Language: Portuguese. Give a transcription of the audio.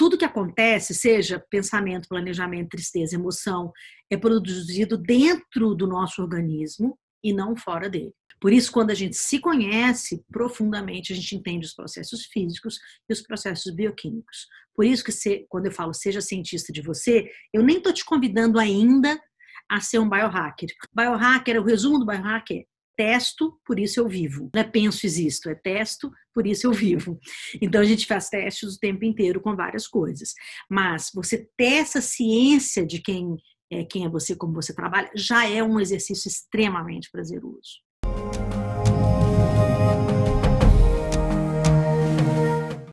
tudo que acontece, seja pensamento, planejamento, tristeza, emoção, é produzido dentro do nosso organismo e não fora dele. Por isso, quando a gente se conhece profundamente, a gente entende os processos físicos e os processos bioquímicos. Por isso que quando eu falo seja cientista de você, eu nem estou te convidando ainda a ser um biohacker. Biohacker, o resumo do biohacker testo, por isso eu vivo. Não é penso, existo, é testo, por isso eu vivo. Então a gente faz testes o tempo inteiro com várias coisas. Mas você ter essa ciência de quem é, quem é você, como você trabalha, já é um exercício extremamente prazeroso.